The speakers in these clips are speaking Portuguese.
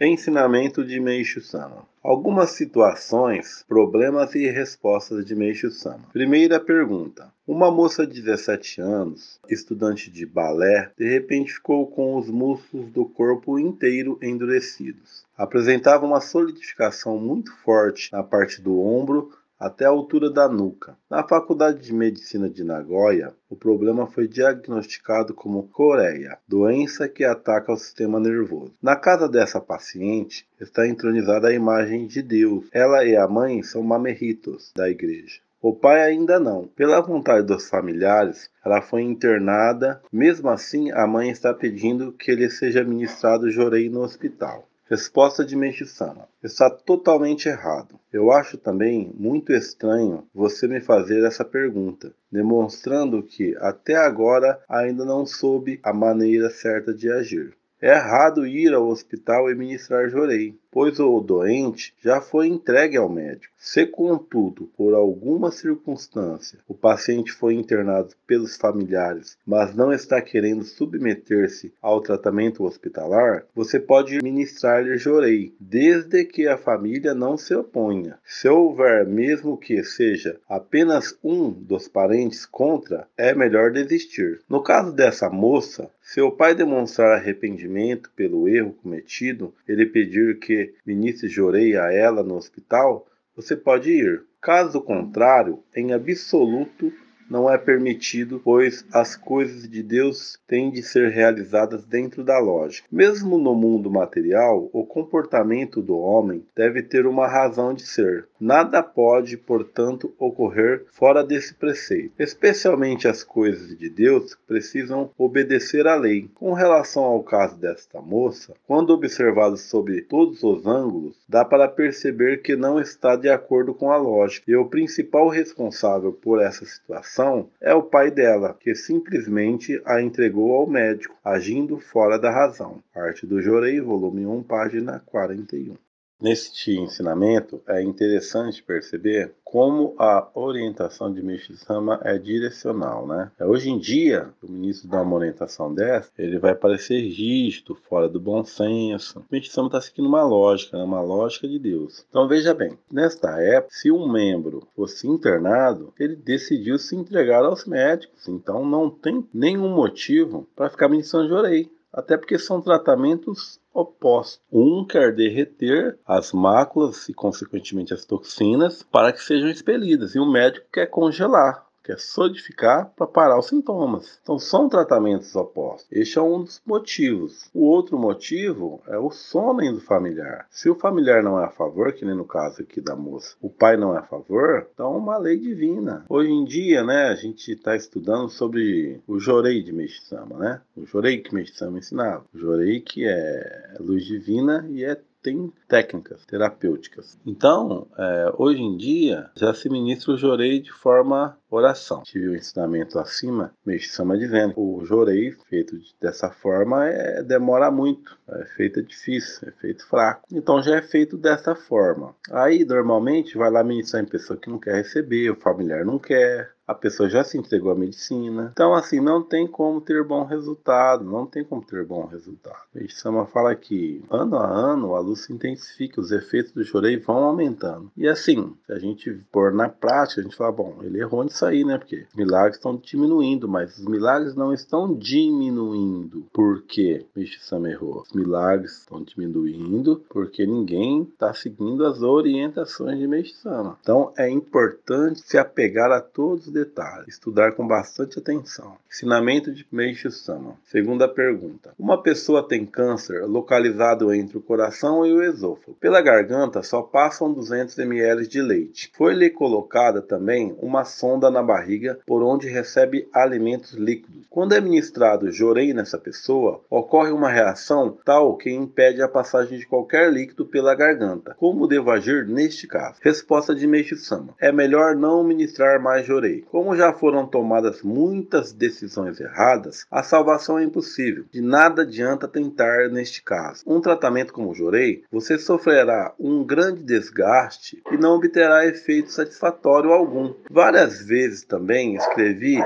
Ensinamento de Meishu Sama. Algumas situações, problemas e respostas de Meishu Sama. Primeira pergunta. Uma moça de 17 anos, estudante de balé, de repente ficou com os músculos do corpo inteiro endurecidos. Apresentava uma solidificação muito forte na parte do ombro até a altura da nuca. Na Faculdade de Medicina de Nagoya, o problema foi diagnosticado como coreia, doença que ataca o sistema nervoso. Na casa dessa paciente está entronizada a imagem de Deus. Ela e a mãe são mamerritos da igreja. O pai ainda não. Pela vontade dos familiares, ela foi internada. Mesmo assim, a mãe está pedindo que lhe seja ministrado jorei no hospital. Resposta de Meishu-sama. Está totalmente errado. Eu acho também muito estranho você me fazer essa pergunta, demonstrando que até agora ainda não soube a maneira certa de agir. É errado ir ao hospital e ministrar jorei, pois o doente já foi entregue ao médico. Se, contudo, por alguma circunstância, o paciente foi internado pelos familiares, mas não está querendo submeter-se ao tratamento hospitalar, você pode ministrar-lhe jorei, desde que a família não se oponha. Se houver, mesmo que seja apenas um dos parentes contra, é melhor desistir. No caso dessa moça, se o pai demonstrar arrependimento pelo erro cometido, ele pedir que ministre jorei a ela no hospital, você pode ir. Caso contrário, em absoluto não é permitido, pois as coisas de Deus têm de ser realizadas dentro da lógica. Mesmo no mundo material, o comportamento do homem deve ter uma razão de ser. Nada pode, portanto, ocorrer fora desse preceito. Especialmente as coisas de Deus precisam obedecer à lei. Com relação ao caso desta moça, quando observado sob todos os ângulos, dá para perceber que não está de acordo com a lógica. E o principal responsável por essa situação é o pai dela, que simplesmente a entregou ao médico, agindo fora da razão. Arte do Jorei, volume 1, página 41. Neste ensinamento, é interessante perceber como a orientação de Mishama é direcional, né? Hoje em dia, o ministro dá uma orientação dessa, ele vai parecer rígido, fora do bom senso. Mishama está seguindo uma lógica, né? uma lógica de Deus. Então veja bem, nesta época, se um membro fosse internado, ele decidiu se entregar aos médicos. Então não tem nenhum motivo para ficar ministrando de orei até porque são tratamentos opostos. Um quer derreter as máculas e, consequentemente, as toxinas para que sejam expelidas, e o médico quer congelar que é solidificar para parar os sintomas. Então são tratamentos opostos. Este é um dos motivos. O outro motivo é o sono do familiar. Se o familiar não é a favor, que nem no caso aqui da moça, o pai não é a favor, então é uma lei divina. Hoje em dia, né, a gente está estudando sobre o Jorei de Meshisama, né? O Jorei que Meshisama ensinava. O Jorei que é luz divina e é tem técnicas terapêuticas. Então, é, hoje em dia, já se ministra o jorei de forma oração. Tive o um ensinamento acima, Meixama dizendo o jorei feito dessa forma é, demora muito, é feito difícil, é feito fraco. Então já é feito dessa forma. Aí normalmente vai lá ministrar em pessoa que não quer receber, o familiar não quer, a pessoa já se entregou à medicina. Então, assim, não tem como ter bom resultado, não tem como ter bom resultado. Sama fala que ano a ano a luz se intensifica, os efeitos do chorei vão aumentando. E assim, se a gente pôr na prática, a gente fala, bom, ele errou nisso aí, né? Porque os milagres estão diminuindo, mas os milagres não estão diminuindo. Por quê? Sama errou. Os milagres estão diminuindo porque ninguém está seguindo as orientações de Sama. Então, é importante se apegar a todos os detalhes, estudar com bastante atenção. Ensinamento de Meishu Sama. Segunda pergunta. Uma pessoa tem câncer localizado entre o coração e o esôfago. Pela garganta só passam 200 ml de leite. Foi-lhe colocada também uma sonda na barriga por onde recebe alimentos líquidos. Quando é ministrado jorei nessa pessoa, ocorre uma reação tal que impede a passagem de qualquer líquido pela garganta. Como devo agir neste caso? Resposta de Meishu Sama. É melhor não ministrar mais jorei. Como já foram tomadas muitas decisões erradas, a salvação é impossível. De nada adianta tentar neste caso. Um tratamento como o Jorei, você sofrerá um grande desgaste e não obterá efeito satisfatório algum. Várias vezes também escrevi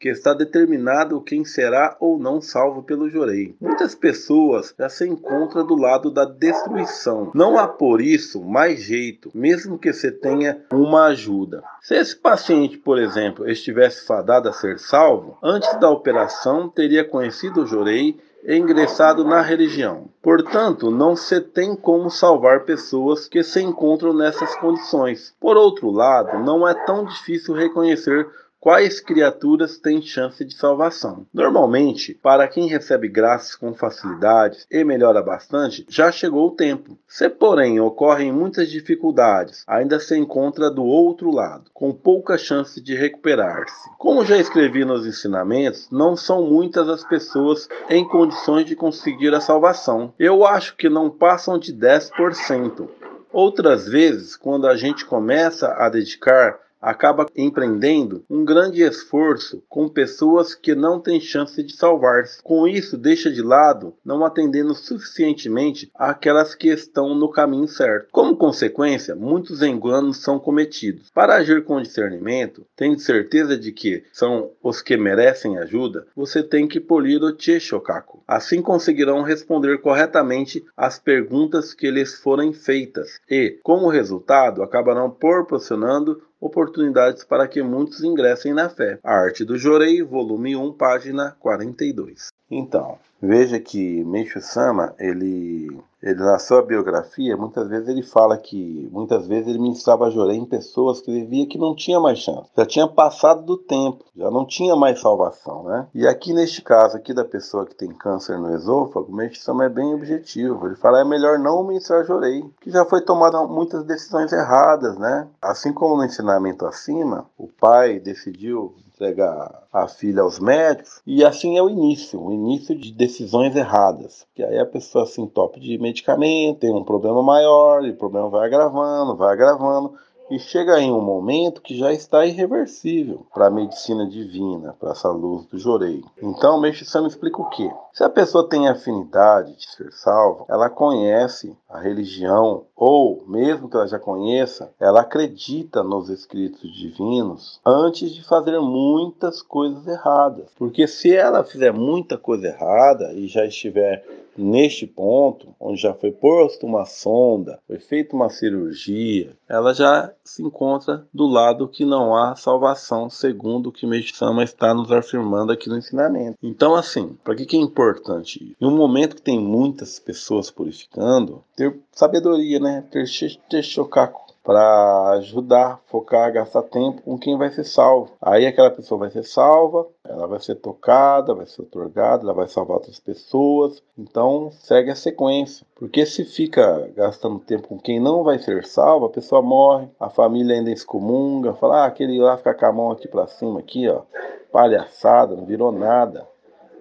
que está determinado quem será ou não salvo pelo Jorei. Muitas pessoas já se encontram do lado da destruição. Não há por isso mais jeito, mesmo que você tenha uma ajuda. Se esse paciente, por exemplo, estivesse fadado a ser salvo, antes da operação teria conhecido o Jorei e ingressado na religião. Portanto, não se tem como salvar pessoas que se encontram nessas condições. Por outro lado, não é tão difícil reconhecer quais criaturas têm chance de salvação. Normalmente, para quem recebe graças com facilidades e melhora bastante, já chegou o tempo. Se, porém, ocorrem muitas dificuldades, ainda se encontra do outro lado, com pouca chance de recuperar-se. Como já escrevi nos ensinamentos, não são muitas as pessoas em condições de conseguir a salvação. Eu acho que não passam de 10%. Outras vezes, quando a gente começa a dedicar acaba empreendendo um grande esforço com pessoas que não têm chance de salvar-se. Com isso, deixa de lado, não atendendo suficientemente àquelas que estão no caminho certo. Como consequência, muitos enganos são cometidos. Para agir com discernimento, tendo certeza de que são os que merecem ajuda, você tem que polir o Cheshokaku. Assim conseguirão responder corretamente às perguntas que lhes forem feitas e, como resultado, acabarão proporcionando oportunidades para que muitos ingressem na fé. A Arte do Jorei, volume 1, página 42. Então, veja que Meishu Sama, ele ele na sua biografia, muitas vezes ele fala que muitas vezes ele ministrava jorei em pessoas que ele via que não tinha mais chance, já tinha passado do tempo, já não tinha mais salvação, né? E aqui neste caso aqui da pessoa que tem câncer no esôfago, o meditação é bem objetivo. Ele fala é melhor não ministrar jorei, que já foi tomada muitas decisões erradas, né? Assim como no ensinamento acima, o pai decidiu entregar a filha aos médicos, e assim é o início, o início de decisões erradas. Que aí a pessoa se entope de medicamento, tem um problema maior, e o problema vai agravando, vai agravando, e chega em um momento que já está irreversível para a medicina divina, para essa luz do Jorei. Então, o Meixicano explica o quê? Se a pessoa tem afinidade de ser salva, ela conhece a religião, ou mesmo que ela já conheça, ela acredita nos escritos divinos antes de fazer muitas coisas erradas. Porque se ela fizer muita coisa errada e já estiver neste ponto, onde já foi posta uma sonda, foi feita uma cirurgia, ela já se encontra do lado que não há salvação, segundo o que Meixama está nos afirmando aqui no ensinamento. Então, assim, para que, que é importante? Em um momento que tem muitas pessoas purificando, ter sabedoria, né? Ter, ter chocaco para ajudar, focar, gastar tempo com quem vai ser salvo. Aí aquela pessoa vai ser salva, ela vai ser tocada, vai ser otorgada, ela vai salvar outras pessoas. Então segue a sequência. Porque se fica gastando tempo com quem não vai ser salvo, a pessoa morre, a família ainda excomunga, fala, ah, aquele lá fica com a mão aqui para cima, aqui, ó, palhaçada, não virou nada.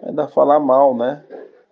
Ainda falar mal, né?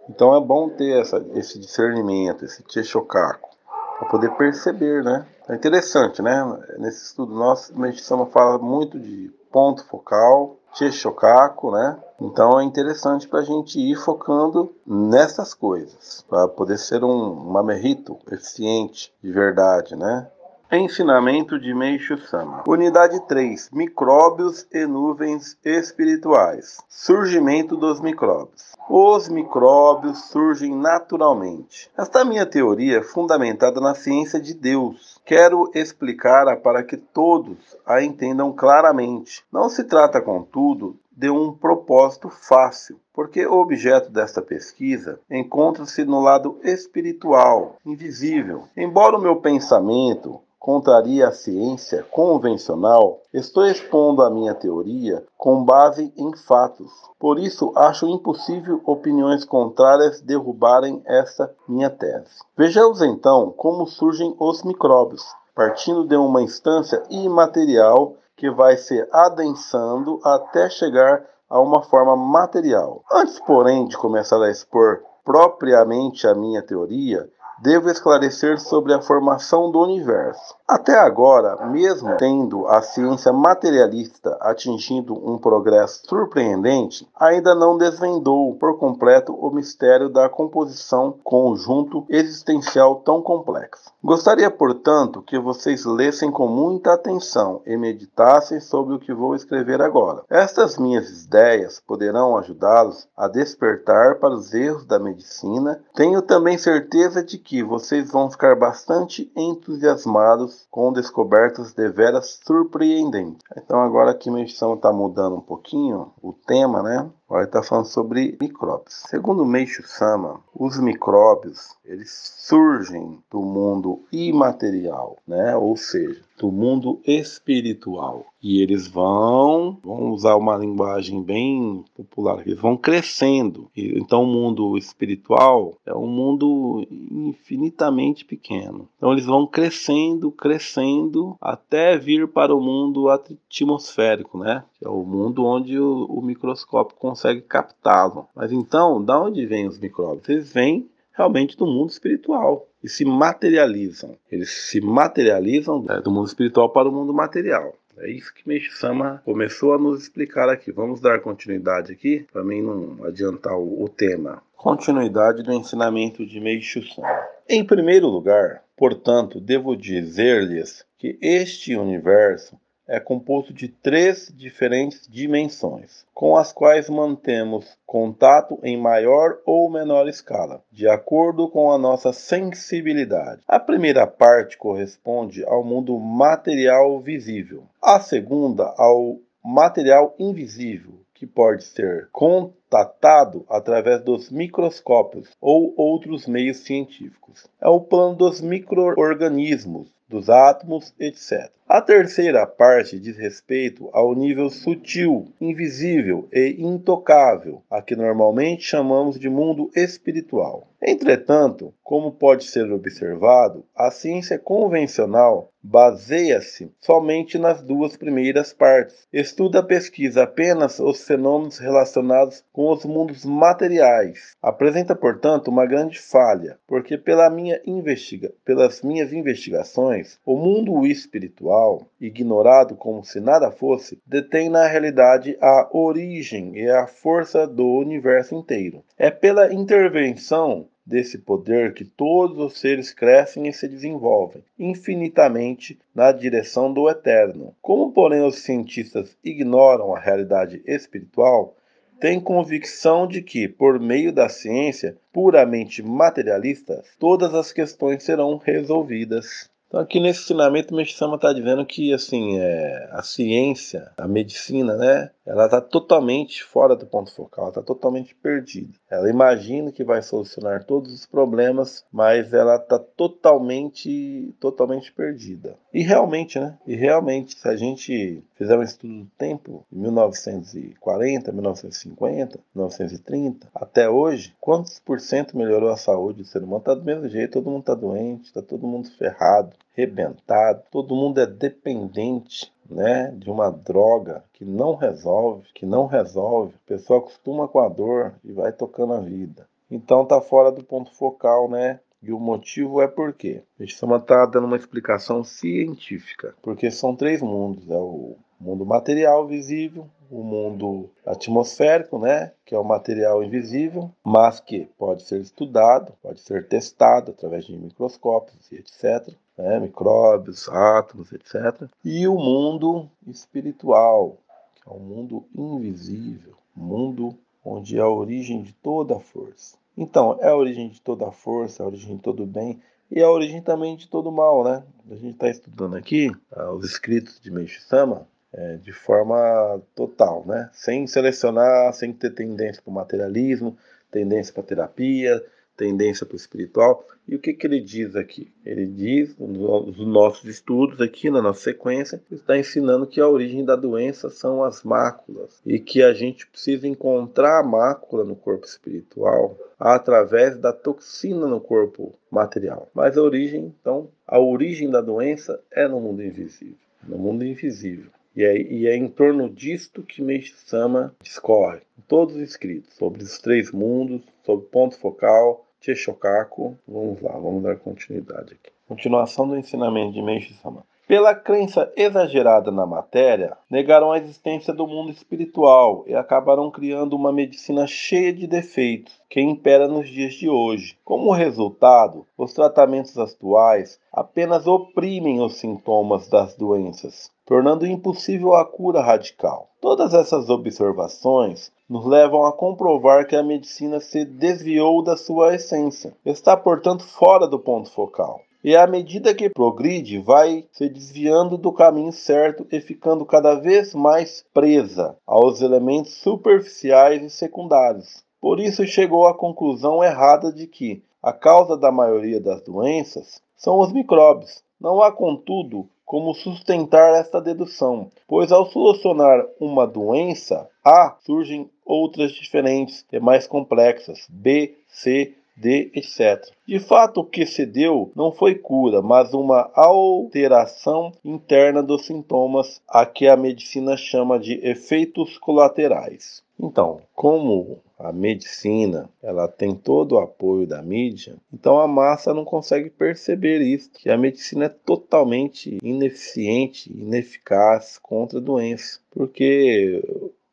Então é bom ter essa, esse discernimento, esse tchechocaco, para poder perceber, né? É interessante, né? Nesse estudo nosso, a meditação fala muito de ponto focal, Tchechokaku, né? Então é interessante para a gente ir focando nessas coisas, para poder ser um, mamerito eficiente de verdade, né? Ensinamento de Meishu Sama. Unidade 3: Micróbios e nuvens espirituais. Surgimento dos micróbios. Os micróbios surgem naturalmente. Esta minha teoria é fundamentada na ciência de Deus. Quero explicar-a para que todos a entendam claramente. Não se trata, contudo, de um propósito fácil, porque o objeto desta pesquisa encontra-se no lado espiritual, invisível. Embora o meu pensamento contraria a ciência convencional, estou expondo a minha teoria com base em fatos. Por isso, acho impossível opiniões contrárias derrubarem essa minha tese. Vejamos então como surgem os micróbios, partindo de uma instância imaterial que vai se adensando até chegar a uma forma material. Antes, porém, de começar a expor propriamente a minha teoria, devo esclarecer sobre a formação do universo. Até agora, mesmo tendo a ciência materialista atingindo um progresso surpreendente, ainda não desvendou por completo o mistério da composição conjunto existencial tão complexo. Gostaria, portanto, que vocês lessem com muita atenção e meditassem sobre o que vou escrever agora. Estas minhas ideias poderão ajudá-los a despertar para os erros da medicina. Tenho também certeza de que vocês vão ficar bastante entusiasmados com descobertas deveras surpreendentes. Então agora aqui a medição está mudando um pouquinho o tema, né? Agora está falando sobre micróbios. Segundo Meishu Sama, os micróbios eles surgem do mundo imaterial, né? Ou seja, do mundo espiritual. E eles vão, vão usar uma linguagem bem popular, eles vão crescendo. Então o mundo espiritual é um mundo infinitamente pequeno. Então eles vão crescendo, crescendo até vir para o mundo atmosférico, né? Que é o mundo onde o, o microscópio consegue captá-lo. Mas então, da onde vêm os micróbios? Eles vêm realmente do mundo espiritual e se materializam. Eles se materializam né, do mundo espiritual para o mundo material. É isso que Meixo Sama começou a nos explicar aqui. Vamos dar continuidade aqui, para mim não adiantar o, o tema. Continuidade do ensinamento de Meixo Sama. Em primeiro lugar, portanto, devo dizer-lhes que este universo é composto de três diferentes dimensões, com as quais mantemos contato em maior ou menor escala, de acordo com a nossa sensibilidade. A primeira parte corresponde ao mundo material visível, a segunda ao material invisível, que pode ser contatado através dos microscópios ou outros meios científicos. É o plano dos microorganismos, dos átomos, etc. A terceira parte diz respeito ao nível sutil, invisível e intocável, a que normalmente chamamos de mundo espiritual. Entretanto, como pode ser observado, a ciência convencional baseia-se somente nas duas primeiras partes. Estuda pesquisa apenas os fenômenos relacionados com os mundos materiais. Apresenta, portanto, uma grande falha, porque pela minha investiga pelas minhas investigações, o mundo espiritual, ignorado como se nada fosse, detém na realidade a origem e a força do universo inteiro. É pela intervenção desse poder que todos os seres crescem e se desenvolvem infinitamente na direção do eterno. Como, porém, os cientistas ignoram a realidade espiritual, têm convicção de que, por meio da ciência puramente materialista, todas as questões serão resolvidas. Então aqui nesse ensinamento o Meshama está dizendo que assim é, a ciência, a medicina, né, ela está totalmente fora do ponto focal, está totalmente perdida. Ela imagina que vai solucionar todos os problemas, mas ela está totalmente, totalmente perdida. E realmente, né? E realmente, se a gente fizer um estudo do tempo, de 1940, 1950, 1930, até hoje, quantos por cento melhorou a saúde do ser humano? Está do mesmo jeito, todo mundo está doente, está todo mundo ferrado, rebentado, todo mundo é dependente né, de uma droga que não resolve, que não resolve, a pessoa acostuma com a dor e vai tocando a vida. Então tá fora do ponto focal, né? E o motivo é por quê? A gente está dando uma explicação científica, porque são três mundos: é o mundo material visível, o mundo atmosférico, né, que é o material invisível, mas que pode ser estudado, pode ser testado através de microscópios e etc né, micróbios, átomos, etc. E o mundo espiritual, que é o mundo invisível, mundo onde é a origem de toda a força. Então, é a origem de toda a força, é a origem de todo o bem e é a origem também de todo o mal, né? A gente está estudando aqui ah, os escritos de Meishu Sama é, de forma total, né? Sem selecionar, sem ter tendência para o materialismo, tendência para terapia, tendência para o espiritual. E o que, que ele diz aqui? Ele diz, nos nossos estudos aqui, na nossa sequência, está ensinando que a origem da doença são as máculas e que a gente precisa encontrar a mácula no corpo espiritual através da toxina no corpo material. Mas a origem, então, a origem da doença é no mundo invisível, no mundo invisível. E é, e é em torno disto que Meishu-sama discorre, todos os escritos, sobre os três mundos, sobre ponto focal, Tchechokako. Vamos lá, vamos dar continuidade aqui. Continuação do ensinamento de Meishu Sama. Pela crença exagerada na matéria, negaram a existência do mundo espiritual e acabaram criando uma medicina cheia de defeitos que impera nos dias de hoje. Como resultado, os tratamentos atuais apenas oprimem os sintomas das doenças, tornando impossível a cura radical. Todas essas observações nos levam a comprovar que a medicina se desviou da sua essência, está, portanto, fora do ponto focal. E à medida que progride, vai se desviando do caminho certo e ficando cada vez mais presa aos elementos superficiais e secundários. Por isso chegou à conclusão errada de que a causa da maioria das doenças são os micróbios. Não há, contudo, como sustentar esta dedução, pois ao solucionar uma doença A, surgem outras diferentes e mais complexas, B, C, D, etc. De fato, o que se deu não foi cura, mas uma alteração interna dos sintomas, a que a medicina chama de efeitos colaterais. Então, como a medicina ela tem todo o apoio da mídia, então a massa não consegue perceber isso, que a medicina é totalmente ineficiente, ineficaz contra a doença, porque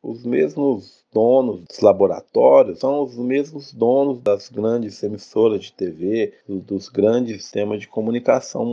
os mesmos donos dos laboratórios são os mesmos donos das grandes emissoras de TV, dos grandes sistemas de comunicação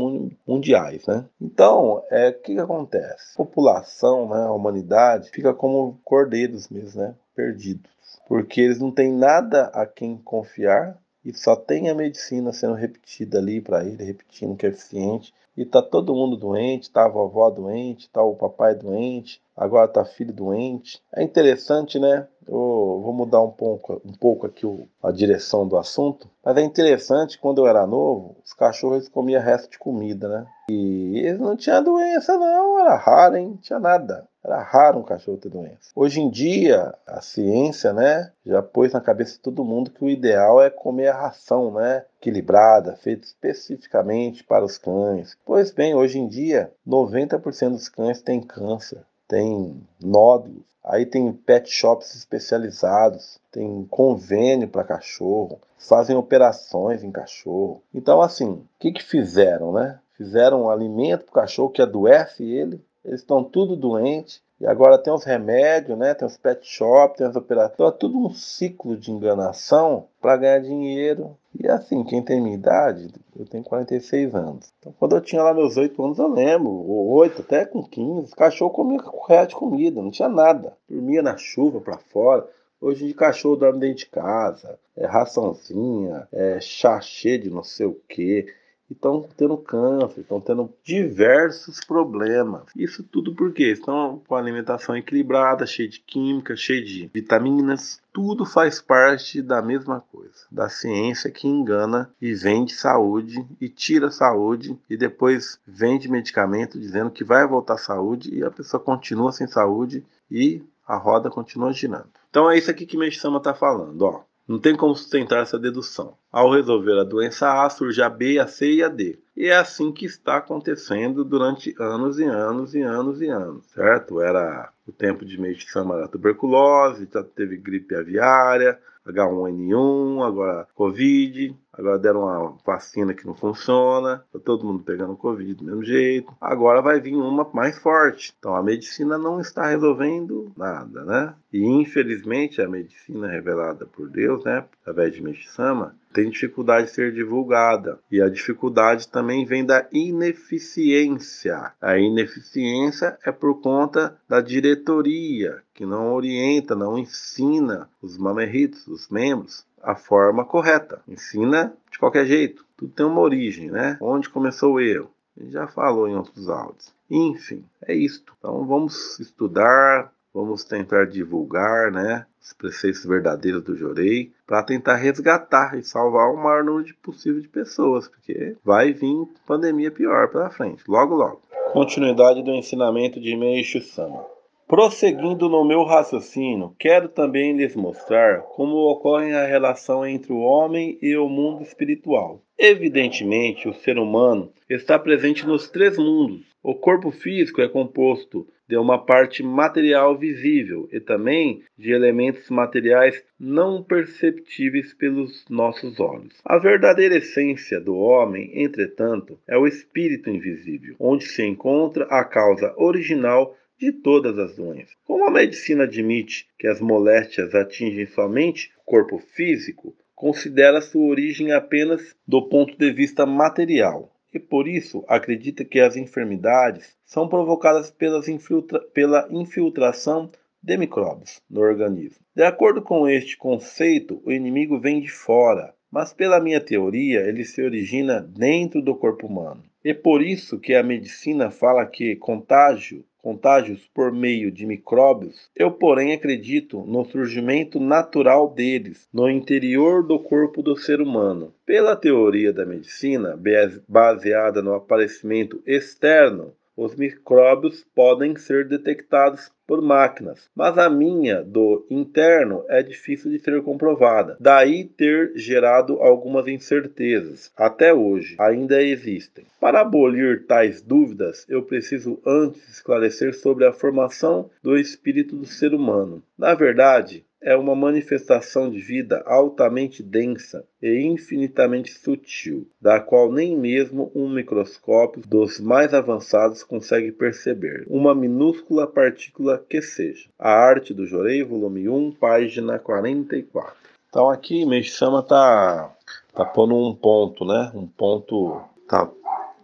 mundiais, né? Então, é o que, que acontece? A população, né, a humanidade, fica como cordeiros mesmo, né? Perdidos. Porque eles não têm nada a quem confiar e só tem a medicina sendo repetida ali para ele, repetindo que é eficiente. E tá todo mundo doente, tá a vovó doente, tá o papai doente, agora tá filho doente. É interessante, né? Eu vou mudar um pouco, um pouco aqui a direção do assunto, mas é interessante quando eu era novo, os cachorros comiam resto de comida, né? E eles não tinham doença, não, era raro, hein? Não tinha nada. Era raro um cachorro ter doença. Hoje em dia, a ciência, né, já pôs na cabeça de todo mundo que o ideal é comer a ração, né, equilibrada, feita especificamente para os cães. Pois bem, hoje em dia, 90% dos cães têm câncer, têm nódulos. Aí tem pet shops especializados, tem convênio para cachorro, fazem operações em cachorro. Então, assim, o que, que fizeram, né? Fizeram um alimento para o cachorro que adoece ele eles estão tudo doentes. E agora tem os remédios, né? Tem os pet shop, tem as operações. Então é tudo um ciclo de enganação para ganhar dinheiro. E assim, quem tem minha idade, eu tenho 46 anos. Então quando eu tinha lá meus 8 anos, eu lembro, ou 8, até com 15, cachorro comia correto de comida, não tinha nada. Dormia na chuva para fora. Hoje de cachorro dorme dentro de casa, é raçãozinha, é chá cheio de não sei o que estão tendo câncer, estão tendo diversos problemas. Isso tudo porque estão com a alimentação equilibrada, cheia de química, cheia de vitaminas. Tudo faz parte da mesma coisa, da ciência que engana e vende saúde e tira saúde e depois vende medicamento dizendo que vai voltar à saúde e a pessoa continua sem saúde e a roda continua girando. Então é isso aqui que Meixama está falando, ó. Não tem como sustentar essa dedução. Ao resolver a doença A, surge a B, a C e a D. E é assim que está acontecendo durante anos e anos e anos e anos, certo? Era o tempo de Sama da tuberculose, já teve gripe aviária, H1N1, agora Covid, agora deram uma vacina que não funciona, tá todo mundo pegando Covid do mesmo jeito. Agora vai vir uma mais forte. Então a medicina não está resolvendo nada, né? E infelizmente a medicina revelada por Deus, né, através de Meshisama, tem dificuldade de ser divulgada. E a dificuldade também vem da ineficiência. A ineficiência é por conta da diretoria, que não orienta, não ensina os mamerritos, os membros, a forma correta. Ensina de qualquer jeito. Tudo tem uma origem, né? Onde começou o erro? Já falou em outros áudios. Enfim, é isto. Então vamos estudar, vamos tentar divulgar, né? Os preceitos verdadeiros do Jorei para tentar resgatar e salvar o maior número possível de pessoas, porque vai vir pandemia pior pela frente, logo logo. Continuidade do ensinamento de Meishu Sama. Prosseguindo no meu raciocínio, quero também lhes mostrar como ocorre a relação entre o homem e o mundo espiritual. Evidentemente, o ser humano está presente nos três mundos. O corpo físico é composto de uma parte material visível e também de elementos materiais não perceptíveis pelos nossos olhos. A verdadeira essência do homem, entretanto, é o espírito invisível, onde se encontra a causa original de todas as doenças. Como a medicina admite que as moléstias atingem somente o corpo físico, considera sua origem apenas do ponto de vista material e por isso acredita que as enfermidades são provocadas infiltra pela infiltração de micróbios no organismo. De acordo com este conceito, o inimigo vem de fora, mas pela minha teoria, ele se origina dentro do corpo humano. E por isso que a medicina fala que contágio contágios por meio de micróbios, eu, porém, acredito no surgimento natural deles no interior do corpo do ser humano. Pela teoria da medicina, baseada no aparecimento externo os micróbios podem ser detectados por máquinas, mas a minha do interno é difícil de ser comprovada. Daí ter gerado algumas incertezas. Até hoje ainda existem. Para abolir tais dúvidas, eu preciso antes esclarecer sobre a formação do espírito do ser humano. Na verdade, é uma manifestação de vida altamente densa e infinitamente sutil, da qual nem mesmo um microscópio dos mais avançados consegue perceber, uma minúscula partícula que seja. A Arte do Jorei, volume 1, página 44. Então aqui Meixama tá tá pondo um ponto, né? Um ponto tá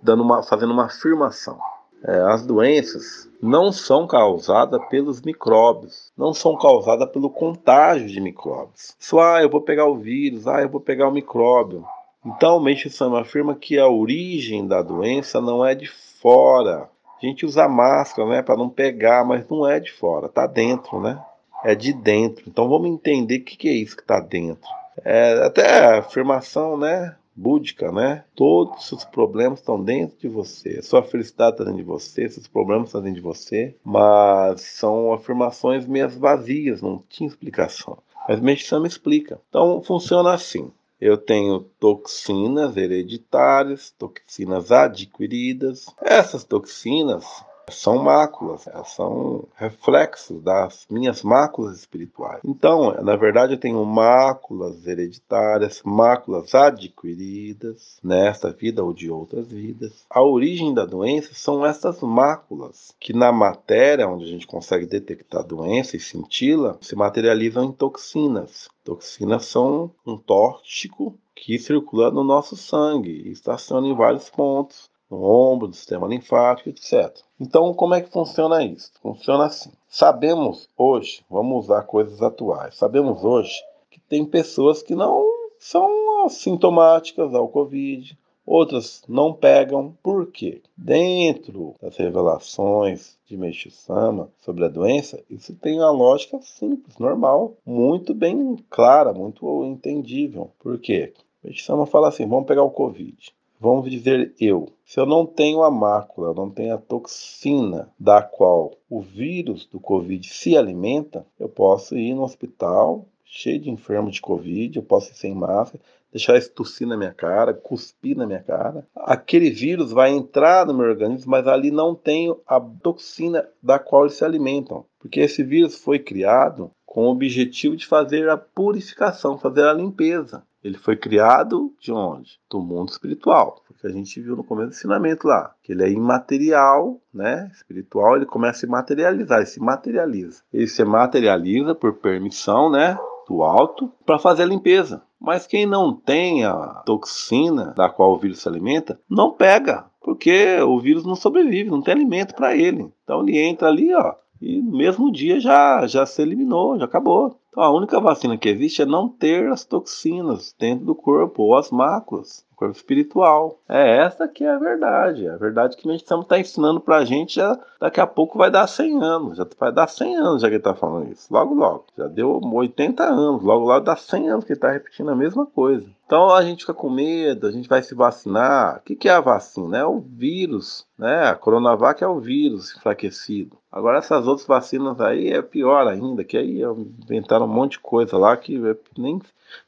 dando uma fazendo uma afirmação. É, as doenças não são causadas pelos micróbios, não são causadas pelo contágio de micróbios. Só, ah, eu vou pegar o vírus, ah, eu vou pegar o micróbio. Então, Meixo Sama afirma que a origem da doença não é de fora. A gente usa máscara, né, para não pegar, mas não é de fora, tá dentro, né? É de dentro. Então, vamos entender o que, que é isso que está dentro. É, até a afirmação, né? Búdica, né? Todos os seus problemas estão dentro de você. Sua felicidade está dentro de você, seus problemas estão dentro de você, mas são afirmações meio vazias, não tinha explicação. Mas Meixama explica. Então funciona assim. Eu tenho toxinas hereditárias, toxinas adquiridas. Essas toxinas são máculas, são reflexos das minhas máculas espirituais. Então, na verdade, eu tenho máculas hereditárias, máculas adquiridas nesta vida ou de outras vidas. A origem da doença são essas máculas que na matéria, onde a gente consegue detectar a doença e senti-la, se materializam em toxinas. Toxinas são um tóxico que circula no nosso sangue e estaciona em vários pontos no ombro, no sistema linfático, etc. Então, como é que funciona isso? Funciona assim. Sabemos hoje, vamos usar coisas atuais, sabemos hoje que tem pessoas que não são assintomáticas ao Covid, outras não pegam. Por quê? Dentro das revelações de Meixo Sama sobre a doença, isso tem uma lógica simples, normal, muito bem clara, muito entendível. Por quê? Meixo Sama fala assim: vamos pegar o Covid. Vamos dizer eu, se eu não tenho a mácula, não tenho a toxina da qual o vírus do Covid se alimenta, eu posso ir no hospital cheio de enfermos de Covid, eu posso ir sem máscara, deixar isso tossir na minha cara, cuspir na minha cara. Aquele vírus vai entrar no meu organismo, mas ali não tenho a toxina da qual eles se alimentam. Porque esse vírus foi criado com o objetivo de fazer a purificação, fazer a limpeza. Ele foi criado de onde? Do mundo espiritual. Que a gente viu no começo do ensinamento lá. Que ele é imaterial, né? Espiritual, ele começa a se materializar, ele se materializa. Ele se materializa por permissão, né? Do alto, para fazer a limpeza. Mas quem não tem a toxina da qual o vírus se alimenta, não pega. Porque o vírus não sobrevive, não tem alimento para ele. Então ele entra ali, ó, e no mesmo dia já, já se eliminou, já acabou. Então a única vacina que existe é não ter as toxinas dentro do corpo ou as máculas corpo espiritual. É essa que é a verdade. A verdade que a gente está ensinando para a gente já daqui a pouco vai dar 100 anos. Já vai dar 100 anos já que ele está falando isso. Logo, logo. Já deu 80 anos. Logo, logo dá 100 anos que ele está repetindo a mesma coisa. Então a gente fica com medo, a gente vai se vacinar. O que, que é a vacina? É o vírus, né? A Coronavac é o vírus enfraquecido. Agora essas outras vacinas aí é pior ainda, que aí inventaram um monte de coisa lá que nem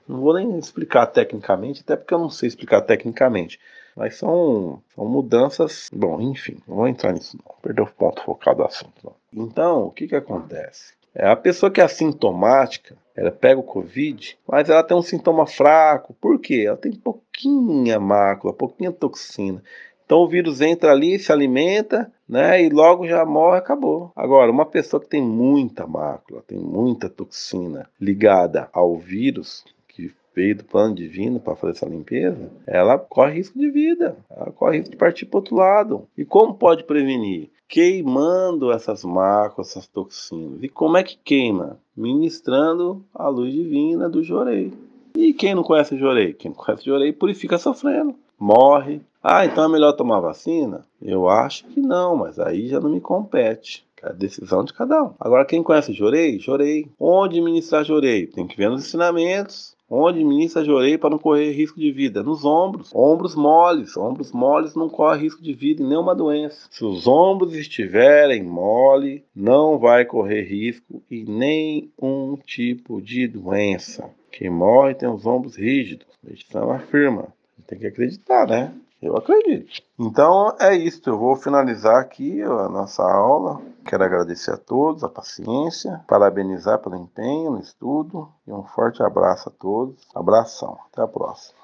não vou nem explicar tecnicamente, até porque eu não sei explicar tecnicamente. Mas são, são mudanças. Bom, enfim, não vou entrar nisso não. Perdeu o ponto focado do assunto. Não. Então, o que, que acontece? É, a pessoa que é assintomática, ela pega o Covid, mas ela tem um sintoma fraco. Por quê? Ela tem pouquinha mácula, pouquinha toxina. Então o vírus entra ali, se alimenta, né? E logo já morre, acabou. Agora, uma pessoa que tem muita mácula, tem muita toxina ligada ao vírus, veio do plano divino para fazer essa limpeza, ela corre risco de vida, ela corre risco de partir para outro lado. E como pode prevenir? Queimando essas máculas, essas toxinas. E como é que queima? Ministrando a luz divina do jorei. E quem não conhece jorei? Quem não conhece jorei purifica sofrendo, morre, ah, então é melhor tomar vacina? Eu acho que não, mas aí já não me compete. É a decisão de cada um. Agora, quem conhece Jorei? Jorei. Onde ministrar Jorei? Tem que ver nos ensinamentos. Onde ministra Jorei para não correr risco de vida? Nos ombros. Ombros moles. Ombros moles não corre risco de vida em nenhuma doença. Se os ombros estiverem mole, não vai correr risco em nenhum tipo de doença. Quem morre tem os ombros rígidos. Medicina afirma. Tem que acreditar, né? Eu acredito. Então é isso. Eu vou finalizar aqui a nossa aula. Quero agradecer a todos a paciência, parabenizar pelo empenho no estudo e um forte abraço a todos. Abração. Até a próxima.